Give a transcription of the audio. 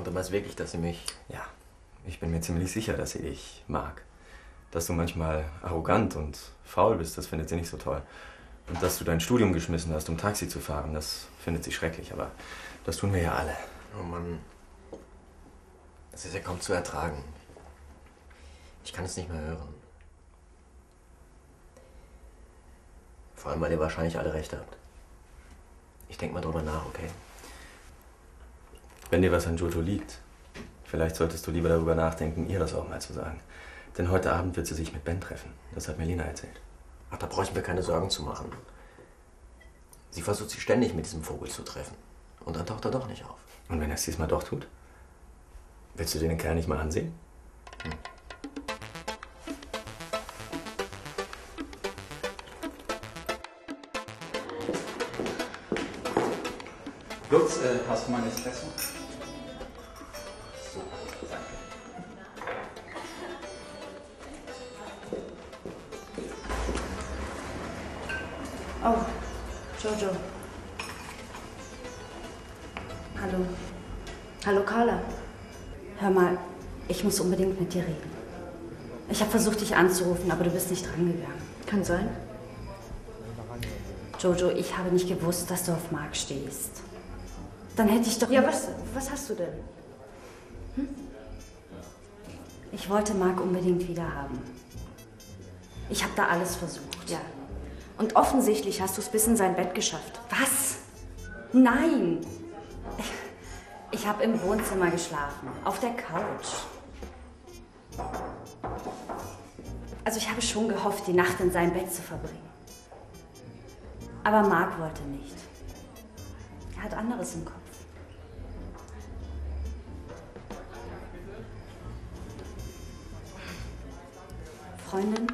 Und du meinst wirklich, dass sie mich. Ja, ich bin mir ziemlich sicher, dass sie dich mag. Dass du manchmal arrogant und faul bist, das findet sie nicht so toll. Und dass du dein Studium geschmissen hast, um Taxi zu fahren, das findet sie schrecklich. Aber das tun wir ja alle. Oh Mann. Das ist ja kaum zu ertragen. Ich kann es nicht mehr hören. Vor allem, weil ihr wahrscheinlich alle recht habt. Ich denke mal drüber nach, okay? Wenn dir was an Jojo liegt, vielleicht solltest du lieber darüber nachdenken, ihr das auch mal zu sagen. Denn heute Abend wird sie sich mit Ben treffen. Das hat Melina erzählt. Ach, da brauche ich mir keine Sorgen zu machen. Sie versucht sich ständig mit diesem Vogel zu treffen. Und dann taucht er doch nicht auf. Und wenn er es diesmal doch tut? Willst du dir den Kerl nicht mal ansehen? Hm. Lutz, äh, hast du mal Espresso? So, Oh, Jojo. Hallo. Hallo, Carla. Hör mal, ich muss unbedingt mit dir reden. Ich habe versucht, dich anzurufen, aber du bist nicht drangegangen. Kann sein. Jojo, ich habe nicht gewusst, dass du auf Mark stehst. Dann hätte ich doch... Ja, was, was hast du denn? Hm? Ich wollte Mark unbedingt wieder haben. Ich habe da alles versucht. Ja. Und offensichtlich hast du es bis in sein Bett geschafft. Was? Nein. Ich, habe im Wohnzimmer geschlafen, auf der Couch. Also ich habe schon gehofft, die Nacht in seinem Bett zu verbringen. Aber Mark wollte nicht. Er hat anderes im Kopf. Freundin?